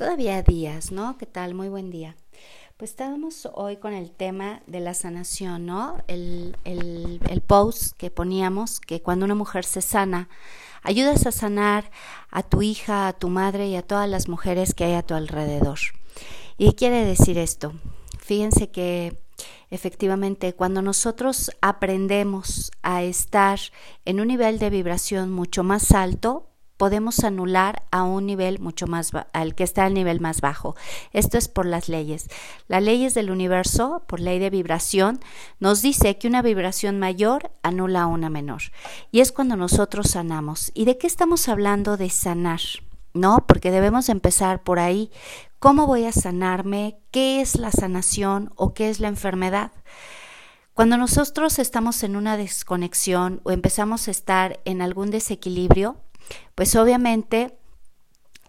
todavía días, ¿no? ¿Qué tal? Muy buen día. Pues estábamos hoy con el tema de la sanación, ¿no? El, el, el post que poníamos, que cuando una mujer se sana, ayudas a sanar a tu hija, a tu madre y a todas las mujeres que hay a tu alrededor. ¿Y qué quiere decir esto? Fíjense que efectivamente cuando nosotros aprendemos a estar en un nivel de vibración mucho más alto, podemos anular a un nivel mucho más al que está al nivel más bajo. Esto es por las leyes. Las leyes del universo, por ley de vibración, nos dice que una vibración mayor anula a una menor. Y es cuando nosotros sanamos. ¿Y de qué estamos hablando de sanar? ¿No? Porque debemos empezar por ahí. ¿Cómo voy a sanarme? ¿Qué es la sanación o qué es la enfermedad? Cuando nosotros estamos en una desconexión o empezamos a estar en algún desequilibrio, pues obviamente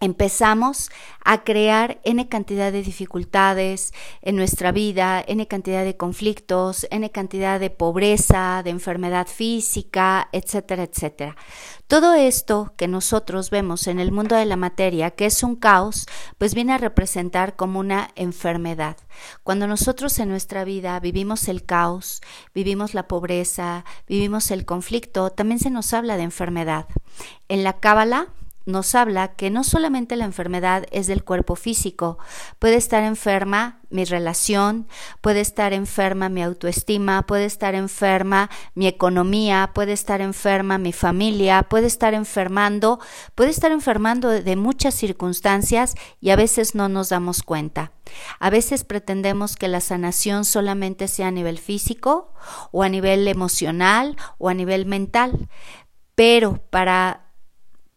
empezamos a crear n cantidad de dificultades en nuestra vida, n cantidad de conflictos, n cantidad de pobreza, de enfermedad física, etcétera, etcétera. Todo esto que nosotros vemos en el mundo de la materia, que es un caos, pues viene a representar como una enfermedad. Cuando nosotros en nuestra vida vivimos el caos, vivimos la pobreza, vivimos el conflicto, también se nos habla de enfermedad. En la Cábala nos habla que no solamente la enfermedad es del cuerpo físico, puede estar enferma mi relación, puede estar enferma mi autoestima, puede estar enferma mi economía, puede estar enferma mi familia, puede estar enfermando, puede estar enfermando de muchas circunstancias y a veces no nos damos cuenta. A veces pretendemos que la sanación solamente sea a nivel físico o a nivel emocional o a nivel mental, pero para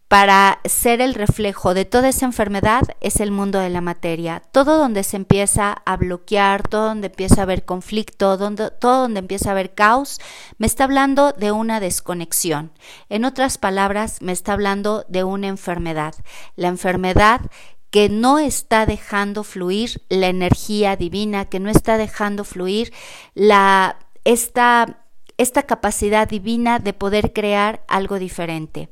para ser el reflejo de toda esa enfermedad es el mundo de la materia. Todo donde se empieza a bloquear, todo donde empieza a haber conflicto, todo donde empieza a haber caos, me está hablando de una desconexión. En otras palabras, me está hablando de una enfermedad. La enfermedad que no está dejando fluir la energía divina, que no está dejando fluir la esta esta capacidad divina de poder crear algo diferente.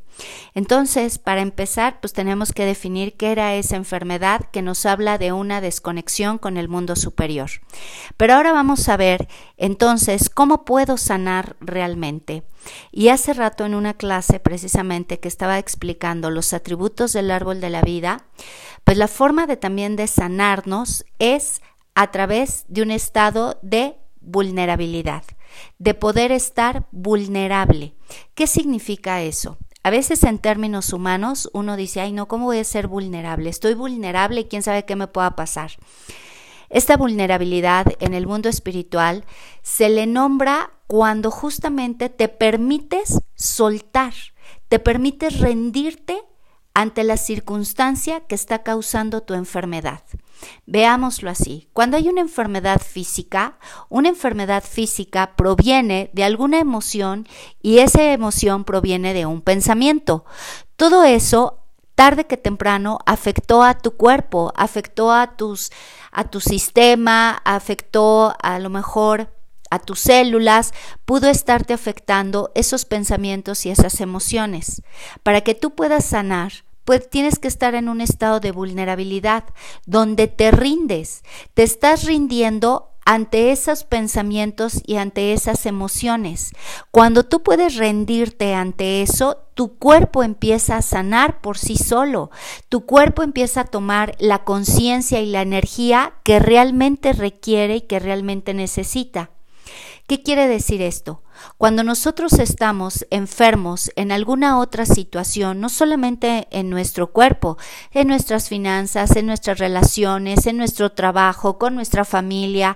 Entonces, para empezar, pues tenemos que definir qué era esa enfermedad que nos habla de una desconexión con el mundo superior. Pero ahora vamos a ver entonces cómo puedo sanar realmente. Y hace rato en una clase precisamente que estaba explicando los atributos del árbol de la vida, pues la forma de también de sanarnos es a través de un estado de vulnerabilidad, de poder estar vulnerable. ¿Qué significa eso? A veces en términos humanos uno dice, ay no, ¿cómo voy a ser vulnerable? Estoy vulnerable y quién sabe qué me pueda pasar. Esta vulnerabilidad en el mundo espiritual se le nombra cuando justamente te permites soltar, te permites rendirte ante la circunstancia que está causando tu enfermedad. Veámoslo así. Cuando hay una enfermedad física, una enfermedad física proviene de alguna emoción y esa emoción proviene de un pensamiento. Todo eso tarde que temprano afectó a tu cuerpo, afectó a tus a tu sistema, afectó a lo mejor a tus células, pudo estarte afectando esos pensamientos y esas emociones. Para que tú puedas sanar, pues tienes que estar en un estado de vulnerabilidad, donde te rindes, te estás rindiendo ante esos pensamientos y ante esas emociones. Cuando tú puedes rendirte ante eso, tu cuerpo empieza a sanar por sí solo, tu cuerpo empieza a tomar la conciencia y la energía que realmente requiere y que realmente necesita. ¿Qué quiere decir esto? Cuando nosotros estamos enfermos en alguna otra situación, no solamente en nuestro cuerpo, en nuestras finanzas, en nuestras relaciones, en nuestro trabajo, con nuestra familia,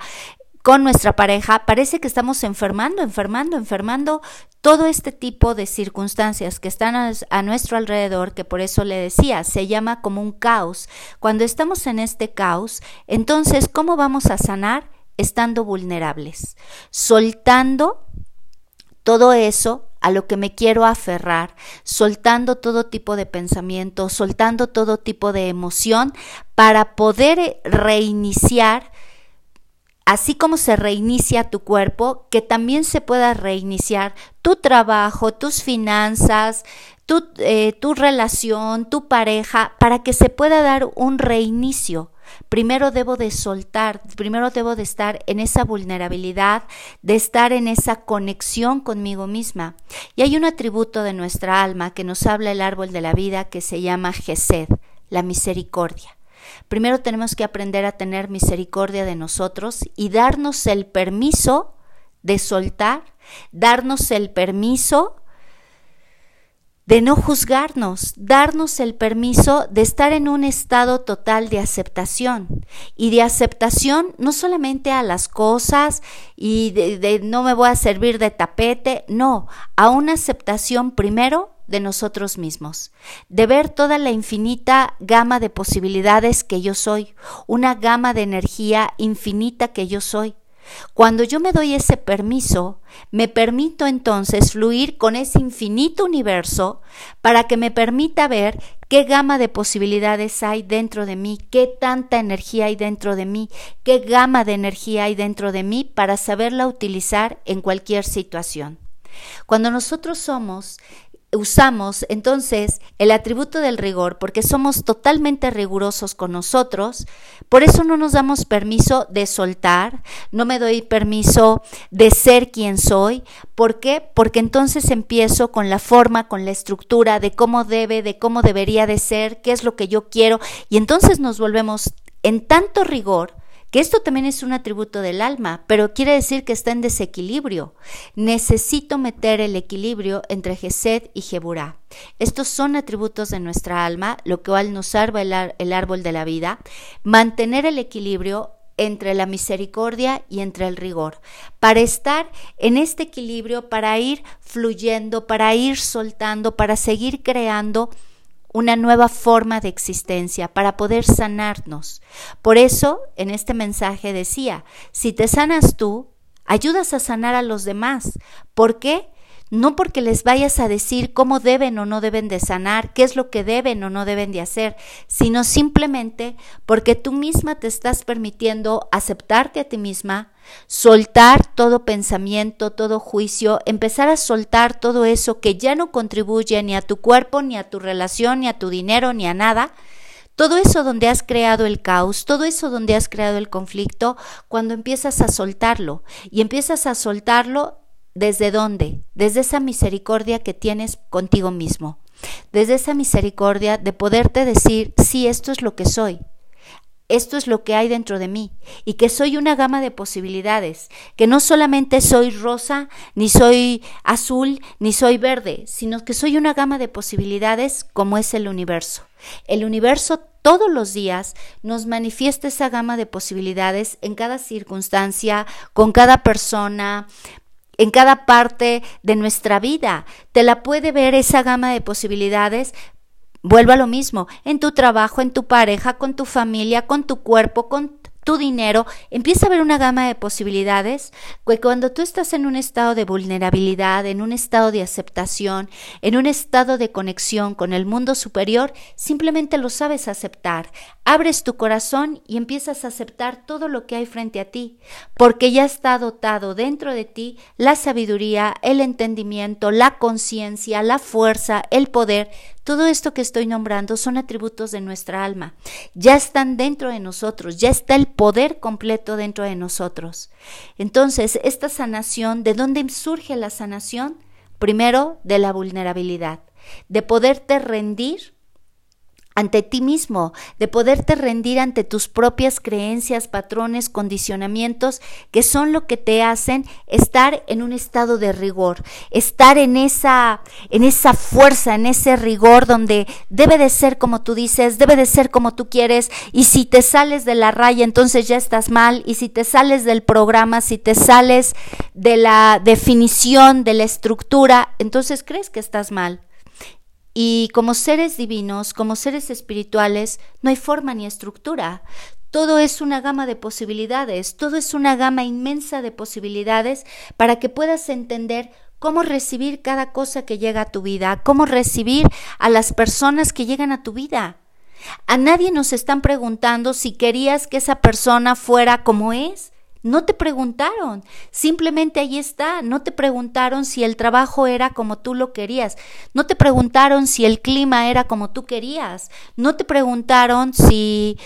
con nuestra pareja, parece que estamos enfermando, enfermando, enfermando todo este tipo de circunstancias que están a, nuestro alrededor, que por eso le decía, se llama como un caos. Cuando estamos en este caos, entonces, ¿cómo vamos a sanar? estando vulnerables, soltando todo eso a lo que me quiero aferrar, soltando todo tipo de pensamiento, soltando todo tipo de emoción para poder reiniciar, así como se reinicia tu cuerpo, que también se pueda reiniciar tu trabajo, tus finanzas, tu, eh, tu relación, tu pareja, para que se pueda dar un reinicio. Primero debo de soltar, primero debo de estar en esa vulnerabilidad, de estar en esa conexión conmigo misma. Y hay un atributo de nuestra alma que nos habla el árbol de la vida que se llama Gesed, la misericordia. Primero tenemos que aprender a tener misericordia de nosotros y darnos el permiso de soltar, darnos el permiso de no juzgarnos, darnos el permiso de estar en un estado total de aceptación y de aceptación no solamente a las cosas y de, no me voy a servir de tapete, no, a una aceptación primero de nosotros mismos, de ver toda la infinita gama de posibilidades que yo soy, una gama de energía infinita que yo soy. Cuando yo me doy ese permiso, me permito entonces fluir con ese infinito universo para que me permita ver qué gama de posibilidades hay dentro de mí, qué tanta energía hay dentro de mí, qué gama de energía hay dentro de mí para saberla utilizar en cualquier situación. Cuando nosotros somos usamos entonces el atributo del rigor porque somos totalmente rigurosos con nosotros, por eso no nos damos permiso de soltar, no me doy permiso de ser quien soy, ¿por qué? Porque entonces empiezo con la forma, con la estructura de cómo debe, de cómo debería de ser, qué es lo que yo quiero y entonces nos volvemos en tanto rigor que esto también es un atributo del alma, pero quiere decir que está en desequilibrio. Necesito meter el equilibrio entre Gesed y Jeburá. Estos son atributos de nuestra alma, lo cual nos salva el, el árbol de la vida. Mantener el equilibrio entre la misericordia y entre el rigor, para estar en este equilibrio, para ir fluyendo, para ir soltando, para seguir creando una nueva forma de existencia para poder sanarnos. Por eso, en este mensaje decía, si te sanas tú, ayudas a sanar a los demás. ¿Por qué? No porque les vayas a decir cómo deben o no deben de sanar, qué es lo que deben o no deben de hacer, sino simplemente porque tú misma te estás permitiendo aceptarte a ti misma, soltar todo pensamiento, todo juicio, empezar a soltar todo eso que ya no contribuye ni a tu cuerpo, ni a tu relación, ni a tu dinero, ni a nada, todo eso donde has creado el caos, todo eso donde has creado el conflicto, cuando empiezas a soltarlo y empiezas a soltarlo, ¿Desde dónde? Desde esa misericordia que tienes contigo mismo. Desde esa misericordia de poderte decir, sí, esto es lo que soy. Esto es lo que hay dentro de mí y que soy una gama de posibilidades, que no solamente soy rosa, ni soy azul, ni soy verde, sino que soy una gama de posibilidades como es el universo. El universo todos los días nos manifiesta esa gama de posibilidades en cada circunstancia, con cada persona, en cada parte de nuestra vida. Te la puede ver esa gama de posibilidades. Vuelvo a lo mismo, en tu trabajo, en tu pareja, con tu familia, con tu cuerpo, con tu dinero, empieza a haber una gama de posibilidades que cuando tú estás en un estado de vulnerabilidad, en un estado de aceptación, en un estado de conexión con el mundo superior, simplemente lo sabes aceptar. Abres tu corazón y empiezas a aceptar todo lo que hay frente a ti, porque ya está dotado dentro de ti la sabiduría, el entendimiento, la conciencia, la fuerza, el poder todo esto que estoy nombrando son atributos de nuestra alma. Ya están dentro de nosotros, ya está el poder completo dentro de nosotros. Entonces, esta sanación, ¿de dónde surge la sanación? Primero, de la vulnerabilidad, de poderte rendir ante ti mismo, de poderte rendir ante tus propias creencias, patrones, condicionamientos, que son lo que te hacen estar en un estado de rigor, estar en esa, en esa fuerza, en ese rigor donde debe de ser como tú dices, debe de ser como tú quieres, y si te sales de la raya, entonces ya estás mal, y si te sales del programa, si te sales de la definición, de la estructura, entonces crees que estás mal. Y como seres divinos, como seres espirituales, no hay forma ni estructura. Todo es una gama de posibilidades, todo es una gama inmensa de posibilidades para que puedas entender cómo recibir cada cosa que llega a tu vida, cómo recibir a las personas que llegan a tu vida. A nadie nos están preguntando si querías que esa persona fuera como es. No te preguntaron, simplemente ahí está. No te preguntaron si el trabajo era como tú lo querías. No te preguntaron si el clima era como tú querías. No te preguntaron si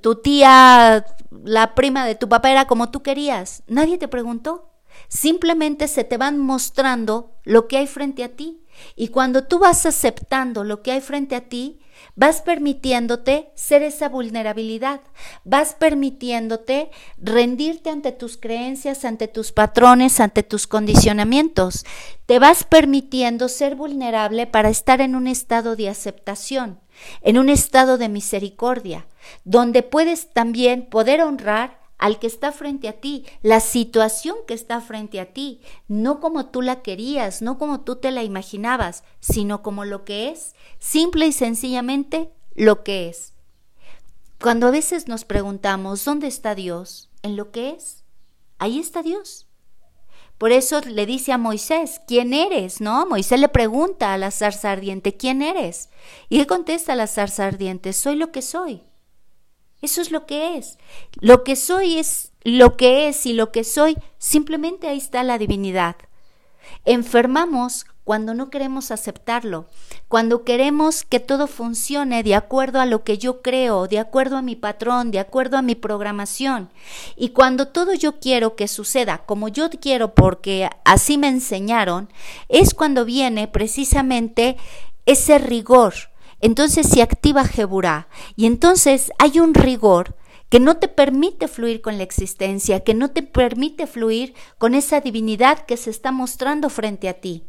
tu tía, la prima de tu papá era como tú querías. Nadie te preguntó. Simplemente se te van mostrando lo que hay frente a ti. Y cuando tú vas aceptando lo que hay frente a ti, Vas permitiéndote ser esa vulnerabilidad, vas permitiéndote rendirte ante tus creencias, ante tus patrones, ante tus condicionamientos. Te vas permitiendo ser vulnerable para estar en un estado de aceptación, en un estado de misericordia, donde puedes también poder honrar al que está frente a ti, la situación que está frente a ti, no como tú la querías, no como tú te la imaginabas, sino como lo que es, simple y sencillamente lo que es. Cuando a veces nos preguntamos, ¿dónde está Dios? En lo que es. Ahí está Dios. Por eso le dice a Moisés, ¿quién eres? ¿No? Moisés le pregunta a la zarza ardiente, ¿quién eres? Y él contesta a la zarza ardiente, soy lo que soy. Eso es lo que es. Lo que soy es lo que es y lo que soy, simplemente ahí está la divinidad. Enfermamos cuando no queremos aceptarlo, cuando queremos que todo funcione de acuerdo a lo que yo creo, de acuerdo a mi patrón, de acuerdo a mi programación. Y cuando todo yo quiero que suceda como yo quiero porque así me enseñaron, es cuando viene precisamente ese rigor, entonces se activa Jeburá y entonces hay un rigor que no te permite fluir con la existencia, que no te permite fluir con esa divinidad que se está mostrando frente a ti.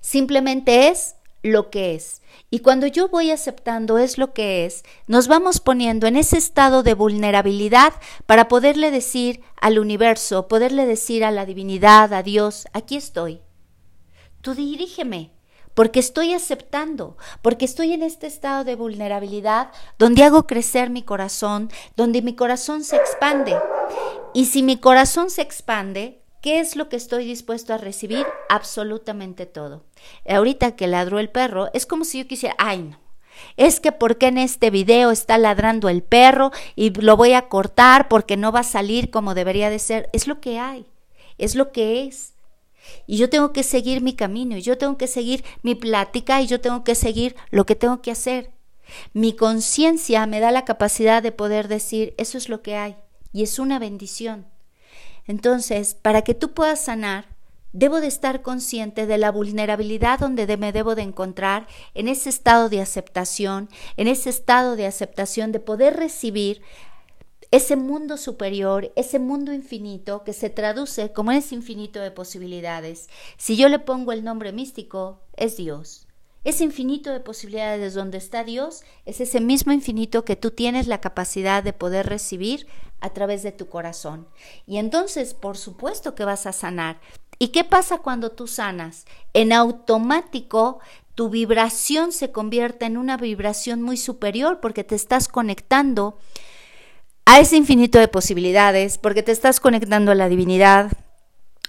Simplemente es lo que es. Y cuando yo voy aceptando es lo que es, nos vamos poniendo en ese estado de vulnerabilidad para poderle decir al universo, poderle decir a la divinidad, a Dios, aquí estoy. Tú dirígeme, porque estoy aceptando, porque estoy en este estado de vulnerabilidad donde hago crecer mi corazón, donde mi corazón se expande. Y si mi corazón se expande, ¿qué es lo que estoy dispuesto a recibir? Absolutamente todo. Ahorita que ladró el perro, es como si yo quisiera, ay no, es que porque en este video está ladrando el perro y lo voy a cortar porque no va a salir como debería de ser. Es lo que hay, es lo que es. Y yo tengo que seguir mi camino, y yo tengo que seguir mi plática, y yo tengo que seguir lo que tengo que hacer. Mi conciencia me da la capacidad de poder decir, eso es lo que hay, y es una bendición. Entonces, para que tú puedas sanar, debo de estar consciente de la vulnerabilidad donde me debo de encontrar en ese estado de aceptación, en ese estado de aceptación de poder recibir ese mundo superior, ese mundo infinito que se traduce como ese infinito de posibilidades. Si yo le pongo el nombre místico, es Dios. Ese infinito de posibilidades donde está Dios es ese mismo infinito que tú tienes la capacidad de poder recibir a través de tu corazón. Y entonces, por supuesto que vas a sanar. ¿Y qué pasa cuando tú sanas? En automático tu vibración se convierte en una vibración muy superior porque te estás conectando a ese infinito de posibilidades, porque te estás conectando a la divinidad,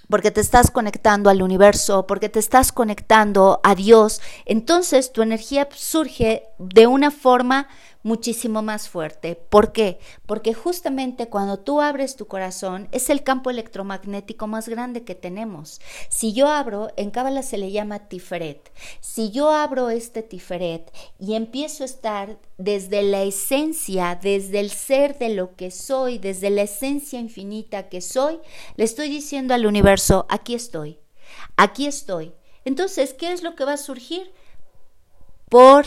porque te estás conectando al universo, porque te estás conectando a Dios, entonces tu energía surge de una forma muchísimo más fuerte. ¿Por qué? Porque justamente cuando tú abres tu corazón es el campo electromagnético más grande que tenemos. Si yo abro, en Cábala se le llama Tiferet. Si yo abro este Tiferet y empiezo a estar desde la esencia, desde el ser de lo que soy, desde la esencia infinita que soy, le estoy diciendo al universo, aquí estoy, aquí estoy. Entonces, ¿qué es lo que va a surgir? Por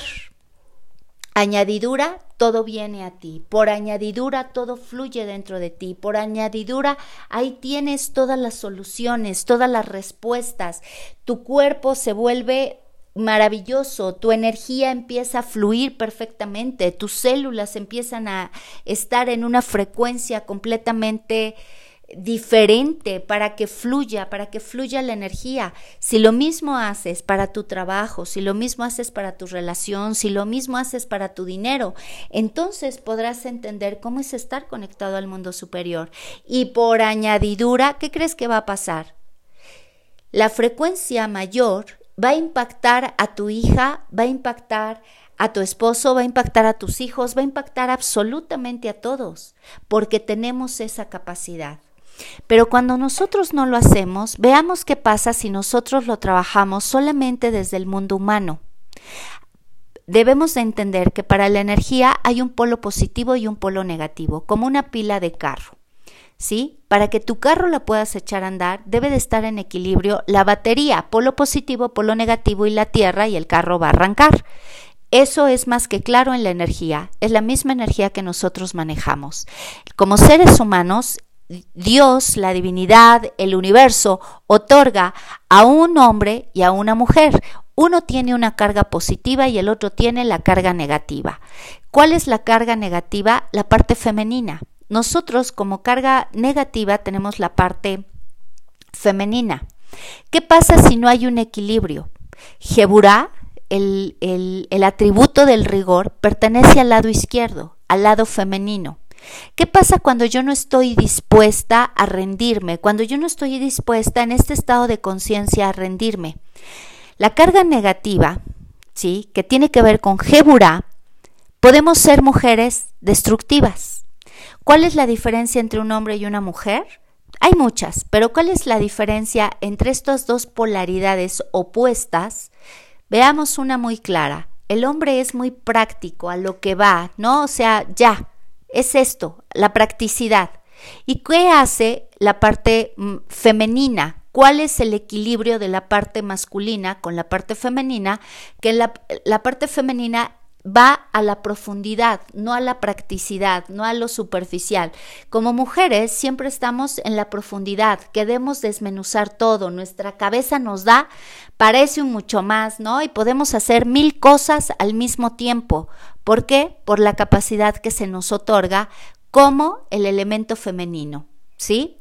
Añadidura, todo viene a ti. Por añadidura, todo fluye dentro de ti. Por añadidura, ahí tienes todas las soluciones, todas las respuestas. Tu cuerpo se vuelve maravilloso, tu energía empieza a fluir perfectamente, tus células empiezan a estar en una frecuencia completamente diferente para que fluya, para que fluya la energía. Si lo mismo haces para tu trabajo, si lo mismo haces para tu relación, si lo mismo haces para tu dinero, entonces podrás entender cómo es estar conectado al mundo superior. Y por añadidura, ¿qué crees que va a pasar? La frecuencia mayor va a impactar a tu hija, va a impactar a tu esposo, va a impactar a tus hijos, va a impactar absolutamente a todos, porque tenemos esa capacidad. Pero cuando nosotros no lo hacemos, veamos qué pasa si nosotros lo trabajamos solamente desde el mundo humano. Debemos de entender que para la energía hay un polo positivo y un polo negativo, como una pila de carro. ¿Sí? Para que tu carro la puedas echar a andar, debe de estar en equilibrio la batería, polo positivo, polo negativo y la tierra y el carro va a arrancar. Eso es más que claro en la energía, es la misma energía que nosotros manejamos. Como seres humanos, Dios, la divinidad, el universo, otorga a un hombre y a una mujer. Uno tiene una carga positiva y el otro tiene la carga negativa. ¿Cuál es la carga negativa? La parte femenina. Nosotros como carga negativa tenemos la parte femenina. ¿Qué pasa si no hay un equilibrio? Jeburá, el, el atributo del rigor, pertenece al lado izquierdo, al lado femenino. ¿Qué pasa cuando yo no estoy dispuesta a rendirme? Cuando yo no estoy dispuesta en este estado de conciencia a rendirme. La carga negativa, ¿sí? que tiene que ver con Geburá, podemos ser mujeres destructivas. ¿Cuál es la diferencia entre un hombre y una mujer? Hay muchas, pero ¿cuál es la diferencia entre estas dos polaridades opuestas? Veamos una muy clara. El hombre es muy práctico, a lo que va, ¿no? O sea, ya, es esto, la practicidad. ¿Y qué hace la parte mm, femenina? ¿Cuál es el equilibrio de la parte masculina con la parte femenina? Que la, la parte femenina va a la profundidad, no a la practicidad, no a lo superficial. Como mujeres siempre estamos en la profundidad, queremos desmenuzar todo, nuestra cabeza nos da, parece un mucho más, ¿no? Y podemos hacer mil cosas al mismo tiempo. ¿Por qué? Por la capacidad que se nos otorga como el elemento femenino, ¿sí?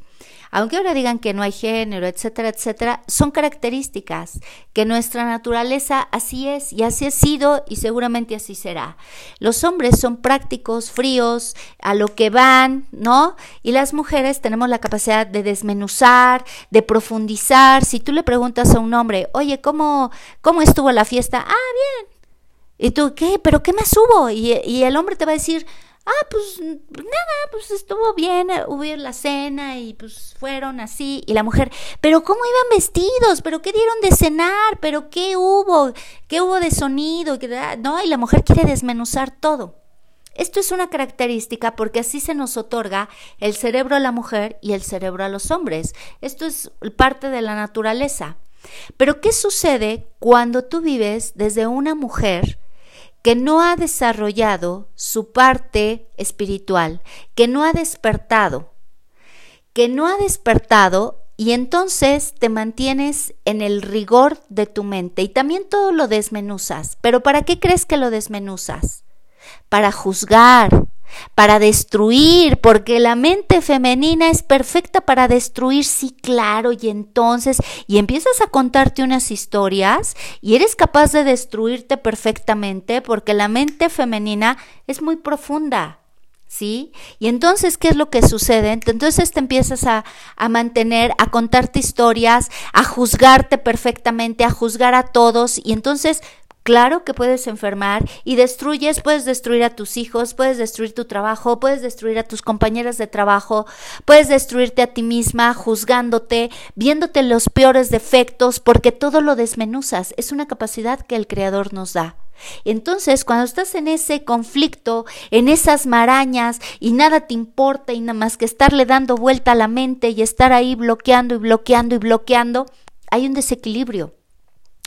Aunque ahora digan que no hay género, etcétera, etcétera, son características que nuestra naturaleza así es y así ha sido y seguramente así será. Los hombres son prácticos, fríos, a lo que van, ¿no? Y las mujeres tenemos la capacidad de desmenuzar, de profundizar. Si tú le preguntas a un hombre, oye, ¿cómo, cómo estuvo la fiesta? Ah, bien. ¿Y tú qué? ¿Pero qué más hubo? Y, y el hombre te va a decir, ah, pues nada, pues estuvo bien, eh, hubo la cena y pues fueron así. Y la mujer, pero ¿cómo iban vestidos? ¿Pero qué dieron de cenar? ¿Pero qué hubo? ¿Qué hubo de sonido? No, y la mujer quiere desmenuzar todo. Esto es una característica porque así se nos otorga el cerebro a la mujer y el cerebro a los hombres. Esto es parte de la naturaleza. Pero ¿qué sucede cuando tú vives desde una mujer que no ha desarrollado su parte espiritual, que no ha despertado, que no ha despertado y entonces te mantienes en el rigor de tu mente y también todo lo desmenuzas. Pero ¿para qué crees que lo desmenuzas? Para juzgar, para destruir, porque la mente femenina es perfecta para destruir, sí, claro, y entonces, y empiezas a contarte unas historias y eres capaz de destruirte perfectamente porque la mente femenina es muy profunda. ¿Sí? Y entonces, ¿qué es lo que sucede? Entonces te empiezas a, a, mantener, a contarte historias, a juzgarte perfectamente, a juzgar a todos, y entonces Claro que puedes enfermar y destruyes, puedes destruir a tus hijos, puedes destruir tu trabajo, puedes destruir a tus compañeras de trabajo, puedes destruirte a ti misma, juzgándote, viéndote los peores defectos, porque todo lo desmenuzas. Es una capacidad que el Creador nos da. Entonces, cuando estás en ese conflicto, en esas marañas y nada te importa y nada más que estarle dando vuelta a la mente y estar ahí bloqueando y bloqueando y bloqueando, hay un desequilibrio.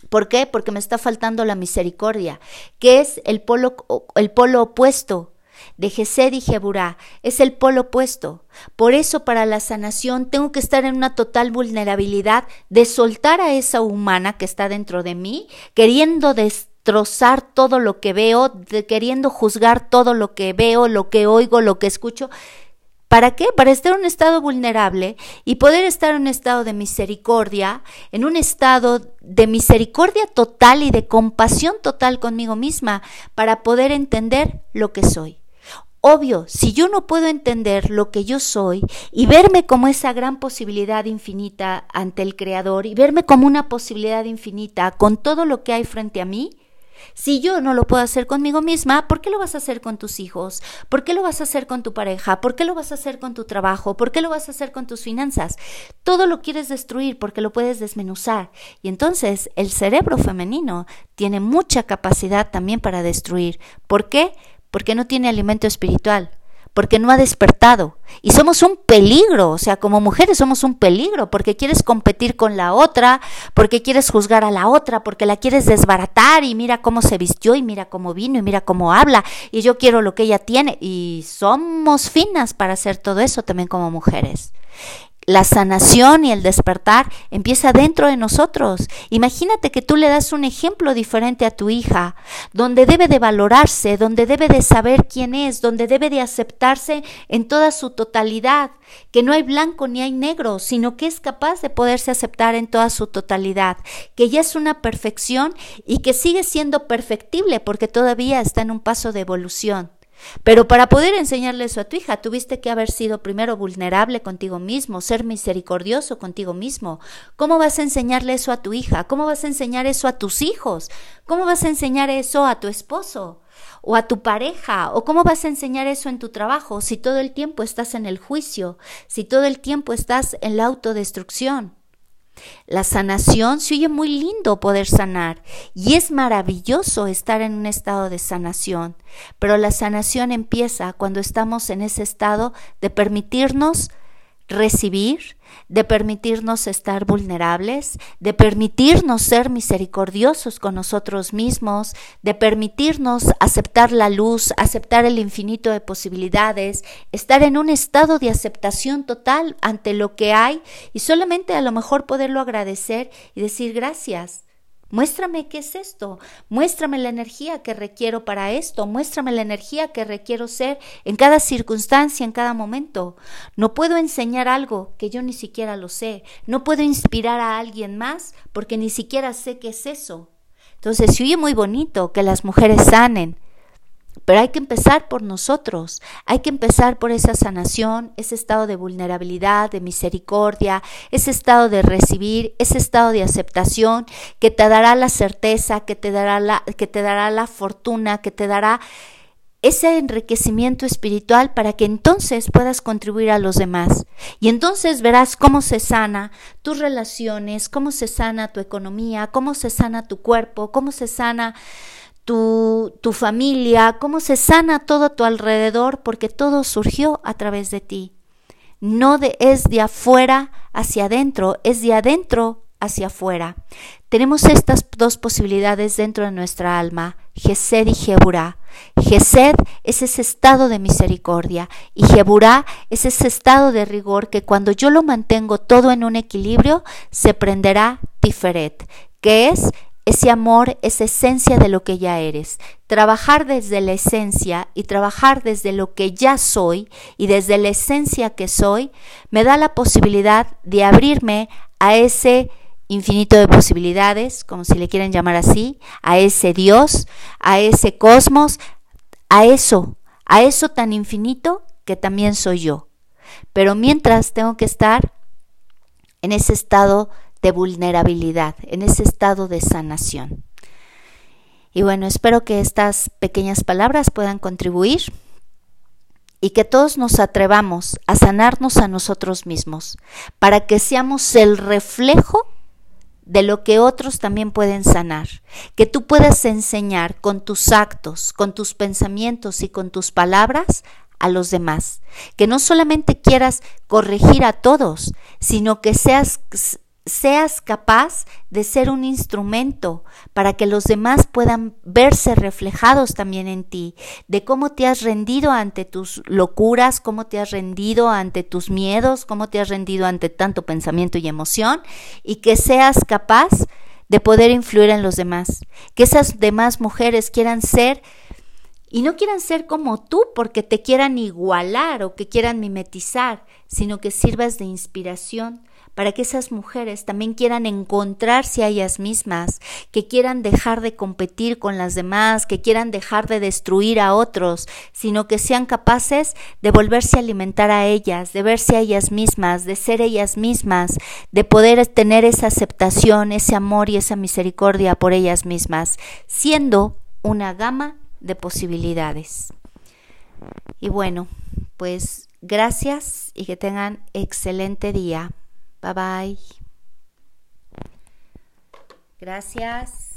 ¿Por qué? Porque me está faltando la misericordia, que es el polo, el polo opuesto de Gesed y Jeburá, es el polo opuesto. Por eso para la sanación tengo que estar en una total vulnerabilidad de soltar a esa humana que está dentro de mí, queriendo destrozar todo lo que veo, de, queriendo juzgar todo lo que veo, lo que oigo, lo que escucho, ¿Para qué? Para estar en un estado vulnerable y poder estar en un estado de misericordia, en un estado de misericordia total y de compasión total conmigo misma, para poder entender lo que soy. Obvio, si yo no puedo entender lo que yo soy y verme como esa gran posibilidad infinita ante el Creador y verme como una posibilidad infinita con todo lo que hay frente a mí, Si yo no lo puedo hacer conmigo misma, ¿por qué lo vas a hacer con tus hijos? ¿Por qué lo vas a hacer con tu pareja? ¿Por qué lo vas a hacer con tu trabajo? ¿Por qué lo vas a hacer con tus finanzas? Todo lo quieres destruir porque lo puedes desmenuzar. Y entonces el cerebro femenino tiene mucha capacidad también para destruir. ¿Por qué? Porque no tiene alimento espiritual porque no ha despertado. Y somos un peligro, o sea, como mujeres somos un peligro, porque quieres competir con la otra, porque quieres juzgar a la otra, porque la quieres desbaratar y mira cómo se vistió y mira cómo vino y mira cómo habla y yo quiero lo que ella tiene. Y somos finas para hacer todo eso también como mujeres la sanación y el despertar empieza dentro de nosotros. Imagínate que tú le das un ejemplo diferente a tu hija, donde debe de valorarse, donde debe de saber quién es, donde debe de aceptarse en toda su totalidad, que no hay blanco ni hay negro, sino que es capaz de poderse aceptar en toda su totalidad, que ya es una perfección y que sigue siendo perfectible porque todavía está en un paso de evolución. Pero para poder enseñarle eso a tu hija, tuviste que haber sido primero vulnerable contigo mismo, ser misericordioso contigo mismo. ¿Cómo vas a enseñarle eso a tu hija? ¿Cómo vas a enseñar eso a tus hijos? ¿Cómo vas a enseñar eso a tu esposo? o a tu pareja, o cómo vas a enseñar eso en tu trabajo si todo el tiempo estás en el juicio, si todo el tiempo estás en la autodestrucción. La sanación se oye muy lindo poder sanar y es maravilloso estar en un estado de sanación, pero la sanación empieza cuando estamos en ese estado de permitirnos recibir, de permitirnos estar vulnerables, de permitirnos ser misericordiosos con nosotros mismos, de permitirnos aceptar la luz, aceptar el infinito de posibilidades, estar en un estado de aceptación total ante lo que hay y solamente a lo mejor poderlo agradecer y decir gracias. Muéstrame qué es esto, muéstrame la energía que requiero para esto, muéstrame la energía que requiero ser en cada circunstancia, en cada momento. No puedo enseñar algo que yo ni siquiera lo sé, no puedo inspirar a alguien más porque ni siquiera sé qué es eso. Entonces, se oye muy bonito que las mujeres sanen, pero hay que empezar por nosotros, hay que empezar por esa sanación, ese estado de vulnerabilidad, de misericordia, ese estado de recibir, ese estado de aceptación que te dará la certeza, que te dará la, que te dará la fortuna, que te dará ese enriquecimiento espiritual para que entonces puedas contribuir a los demás. Y entonces verás cómo se sana tus relaciones, cómo se sana tu economía, cómo se sana tu cuerpo, cómo se sana tu, tu familia, cómo se sana todo a tu alrededor, porque todo surgió a través de ti. No de, es de afuera hacia adentro, es de adentro hacia afuera. Tenemos estas dos posibilidades dentro de nuestra alma, Gesed y Jeburá. Gesed es ese estado de misericordia y Jeburá es ese estado de rigor que cuando yo lo mantengo todo en un equilibrio se prenderá Tiferet, que es ese amor es esencia de lo que ya eres. Trabajar desde la esencia y trabajar desde lo que ya soy y desde la esencia que soy me da la posibilidad de abrirme a ese infinito de posibilidades, como si le quieren llamar así, a ese Dios, a ese cosmos, a eso, a eso tan infinito que también soy yo. Pero mientras tengo que estar en ese estado de vulnerabilidad, en ese estado de sanación. Y bueno, espero que estas pequeñas palabras puedan contribuir y que todos nos atrevamos a sanarnos a nosotros mismos, para que seamos el reflejo de lo que otros también pueden sanar, que tú puedas enseñar con tus actos, con tus pensamientos y con tus palabras a los demás, que no solamente quieras corregir a todos, sino que seas seas capaz de ser un instrumento para que los demás puedan verse reflejados también en ti, de cómo te has rendido ante tus locuras, cómo te has rendido ante tus miedos, cómo te has rendido ante tanto pensamiento y emoción, y que seas capaz de poder influir en los demás, que esas demás mujeres quieran ser y no quieran ser como tú porque te quieran igualar o que quieran mimetizar, sino que sirvas de inspiración para que esas mujeres también quieran encontrarse a ellas mismas, que quieran dejar de competir con las demás, que quieran dejar de destruir a otros, sino que sean capaces de volverse a alimentar a ellas, de verse a ellas mismas, de ser ellas mismas, de poder tener esa aceptación, ese amor y esa misericordia por ellas mismas, siendo una gama de posibilidades. Y bueno, pues gracias y que tengan excelente día. Bye bye. Gracias.